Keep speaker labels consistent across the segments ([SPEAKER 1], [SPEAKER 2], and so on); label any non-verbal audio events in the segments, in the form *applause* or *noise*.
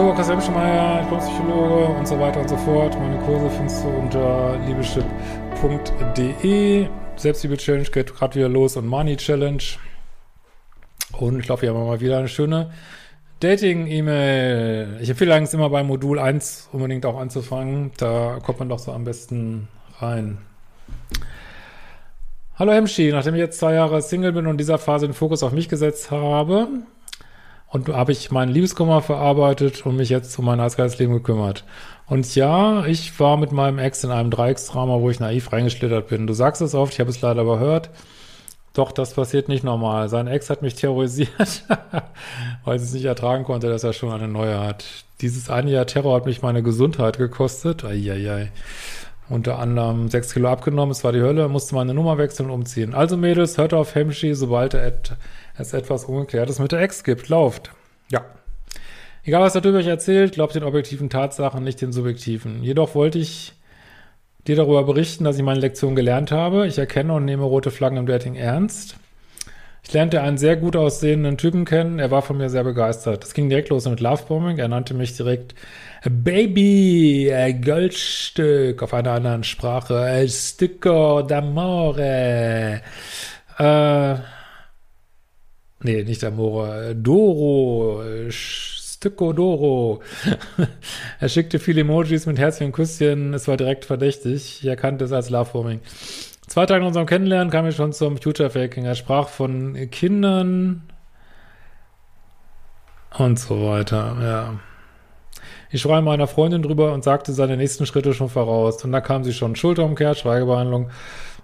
[SPEAKER 1] So, Christian Wischmeier, Psychologe und so weiter und so fort. Meine Kurse findest du unter liebeschip.de. Selbstliebe-Challenge geht gerade wieder los und Money-Challenge. Und ich glaube, wir haben mal wieder eine schöne Dating-E-Mail. Ich empfehle eigentlich immer bei Modul 1 unbedingt auch anzufangen. Da kommt man doch so am besten rein. Hallo Hemschi, nachdem ich jetzt zwei Jahre Single bin und in dieser Phase den Fokus auf mich gesetzt habe, und habe ich meinen Liebeskummer verarbeitet und mich jetzt um mein Eisgeisleben gekümmert. Und ja, ich war mit meinem Ex in einem Dreiecksdrama, wo ich naiv reingeschlittert bin. Du sagst es oft, ich habe es leider überhört. Doch, das passiert nicht normal. Sein Ex hat mich terrorisiert, *laughs* weil sie es nicht ertragen konnte, dass er schon eine neue hat. Dieses eine Jahr Terror hat mich meine Gesundheit gekostet. Eieiei. Unter anderem sechs Kilo abgenommen, es war die Hölle, musste meine Nummer wechseln und umziehen. Also Mädels, hört auf Hemschi, sobald es etwas Ungeklärtes mit der Ex gibt. Lauft. Ja. Egal, was er darüber erzählt, glaubt den objektiven Tatsachen, nicht den subjektiven. Jedoch wollte ich dir darüber berichten, dass ich meine Lektion gelernt habe. Ich erkenne und nehme rote Flaggen im Dating ernst. Ich lernte einen sehr gut aussehenden Typen kennen. Er war von mir sehr begeistert. Es ging direkt los mit Lovebombing. Er nannte mich direkt Baby, Goldstück auf einer anderen Sprache. Stücko d'amore. Äh, Nee, nicht Amore. Doro. Stücko Doro. *laughs* er schickte viele Emojis mit Herzchen und Küsschen. Es war direkt verdächtig. Ich erkannte es als Lovebombing. Zwei Tage nach unserem Kennenlernen kam ich schon zum Future-Faking. Er sprach von Kindern und so weiter, ja. Ich schreibe meiner Freundin drüber und sagte seine nächsten Schritte schon voraus. Und da kam sie schon Schulterumkehr, Schweigebehandlung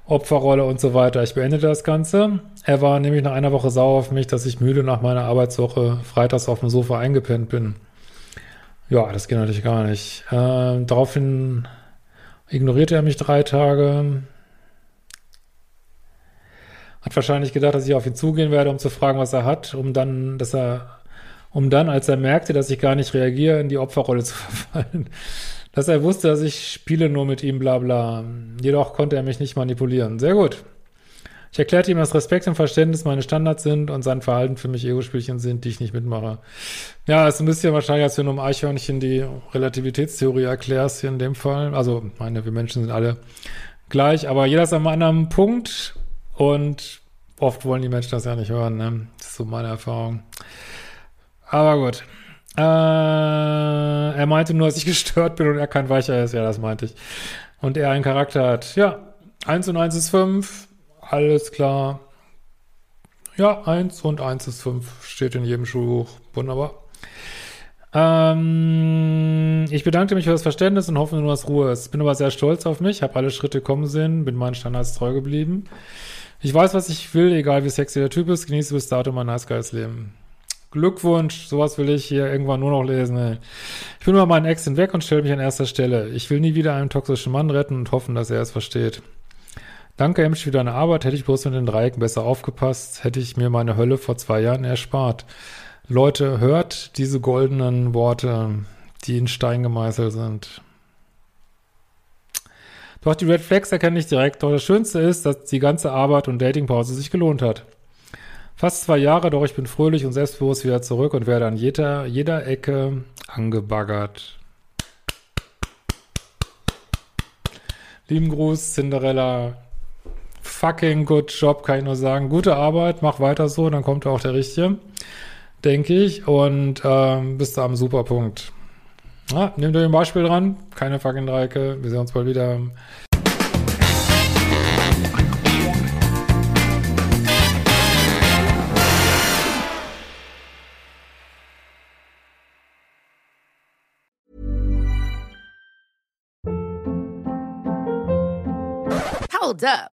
[SPEAKER 1] Opferrolle und so weiter. Ich beendete das Ganze. Er war nämlich nach einer Woche sauer auf mich, dass ich müde nach meiner Arbeitswoche freitags auf dem Sofa eingepennt bin. Ja, das geht natürlich gar nicht. Äh, daraufhin ignorierte er mich drei Tage. Hat wahrscheinlich gedacht, dass ich auf ihn zugehen werde, um zu fragen, was er hat, um dann, dass er, um dann, als er merkte, dass ich gar nicht reagiere, in die Opferrolle *laughs* zu verfallen dass er wusste, dass ich spiele nur mit ihm, bla bla. Jedoch konnte er mich nicht manipulieren. Sehr gut. Ich erklärte ihm, dass Respekt und Verständnis meine Standards sind und sein Verhalten für mich Ego-Spielchen sind, die ich nicht mitmache. Ja, ist ein bisschen wahrscheinlich, als wenn du um Eichhörnchen die Relativitätstheorie erklärst hier in dem Fall. Also, meine, wir Menschen sind alle gleich, aber jeder ist an einem anderen Punkt und oft wollen die Menschen das ja nicht hören, ne? Das ist so meine Erfahrung. Aber gut. Äh, er meinte nur, dass ich *laughs* gestört bin und er kein Weicher ist. Ja, das meinte ich. Und er einen Charakter hat. Ja, 1 und 1 ist 5. Alles klar. Ja, 1 und 1 ist 5. Steht in jedem Schulbuch. Wunderbar. Ähm, ich bedanke mich für das Verständnis und hoffe nur, dass Ruhe ist. Bin aber sehr stolz auf mich, habe alle Schritte kommen sehen, bin meinen Standards treu geblieben. Ich weiß, was ich will, egal wie sexy der Typ ist, genieße bis dato mein nice geiles Leben. Glückwunsch, sowas will ich hier irgendwann nur noch lesen. Ey. Ich bin über meinen Ex hinweg und stelle mich an erster Stelle. Ich will nie wieder einen toxischen Mann retten und hoffen, dass er es versteht. Danke, Emsch, für deine Arbeit. Hätte ich bloß mit den Dreiecken besser aufgepasst, hätte ich mir meine Hölle vor zwei Jahren erspart. Leute, hört diese goldenen Worte, die in Stein gemeißelt sind. Doch die Red Flags erkenne ich direkt. Doch das Schönste ist, dass die ganze Arbeit und Datingpause sich gelohnt hat. Fast zwei Jahre, doch ich bin fröhlich und selbstbewusst wieder zurück und werde an jeder, jeder Ecke angebaggert. Lieben Gruß, Cinderella. Fucking good job, kann ich nur sagen. Gute Arbeit, mach weiter so, dann kommt auch der Richtige, denke ich. Und ähm, bist du am Superpunkt. Ja, nehmt euch ein Beispiel dran. Keine fucking Dreiecke. Wir sehen uns bald wieder.
[SPEAKER 2] Hold up.